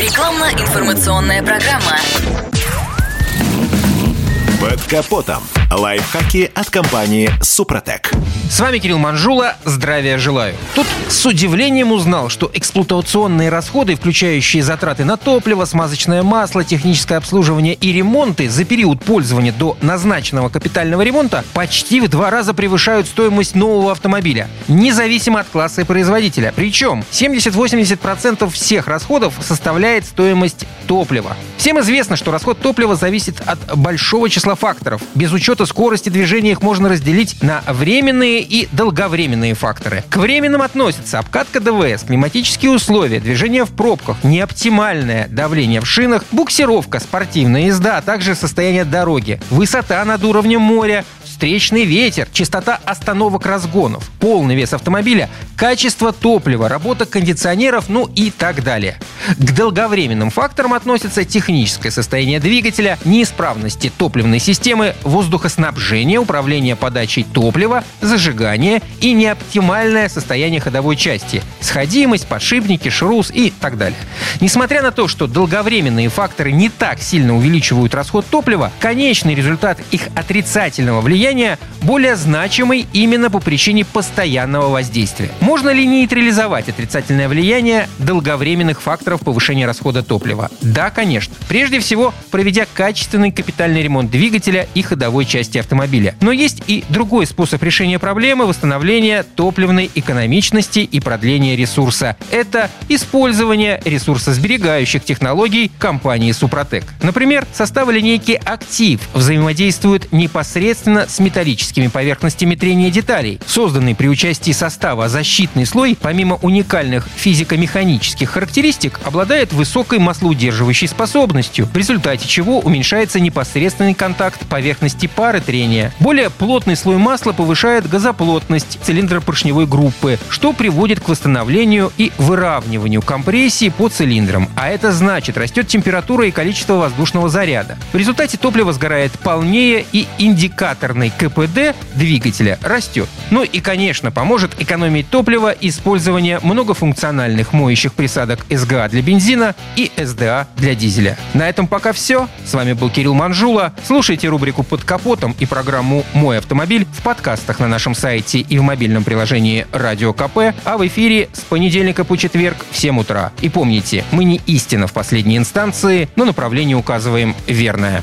Рекламно-информационная программа. Под капотом. Лайфхаки от компании «Супротек». С вами Кирилл Манжула. Здравия желаю. Тут с удивлением узнал, что эксплуатационные расходы, включающие затраты на топливо, смазочное масло, техническое обслуживание и ремонты за период пользования до назначенного капитального ремонта почти в два раза превышают стоимость нового автомобиля, независимо от класса и производителя. Причем 70-80% всех расходов составляет стоимость топлива. Всем известно, что расход топлива зависит от большого числа факторов. Без учета скорости движения их можно разделить на временные и долговременные факторы. К временным относятся обкатка ДВС, климатические условия, движение в пробках, неоптимальное давление в шинах, буксировка, спортивная езда, а также состояние дороги, высота над уровнем моря, встречный ветер, частота остановок разгонов, полный вес автомобиля, качество топлива, работа кондиционеров, ну и так далее. К долговременным факторам относятся техническое состояние двигателя, неисправности топливной системы, воздухоснабжение, управление подачей топлива, зажигание и неоптимальное состояние ходовой части, сходимость, подшипники, шрус и так далее. Несмотря на то, что долговременные факторы не так сильно увеличивают расход топлива, конечный результат их отрицательного влияния более значимый именно по причине постоянного воздействия. Можно ли нейтрализовать отрицательное влияние долговременных факторов повышения расхода топлива? Да, конечно. Прежде всего, проведя качественный капитальный ремонт двигателя и ходовой части автомобиля. Но есть и другой способ решения проблемы восстановления топливной экономичности и продления ресурса. Это использование ресурсосберегающих технологий компании Супротек. Например, составы линейки «Актив» взаимодействуют непосредственно с металлическими поверхностями трения деталей. Созданный при участии состава защитный слой, помимо уникальных физико-механических характеристик, обладает высокой маслоудерживающей способностью, в результате чего уменьшается непосредственный контакт поверхности пары трения. Более плотный слой масла повышает газоплотность цилиндропоршневой группы, что приводит к восстановлению и выравниванию компрессии по цилиндрам. А это значит, растет температура и количество воздушного заряда. В результате топливо сгорает полнее и индикаторный КПД двигателя растет. Ну и, конечно, поможет экономить топливо использование многофункциональных моющих присадок СГА для бензина и СДА для дизеля. На этом пока все. С вами был Кирилл Манжула. Слушайте рубрику «Под капотом» и программу «Мой автомобиль» в подкастах на нашем сайте и в мобильном приложении «Радио КП», а в эфире с понедельника по четверг в 7 утра. И помните, мы не истина в последней инстанции, но направление указываем верное.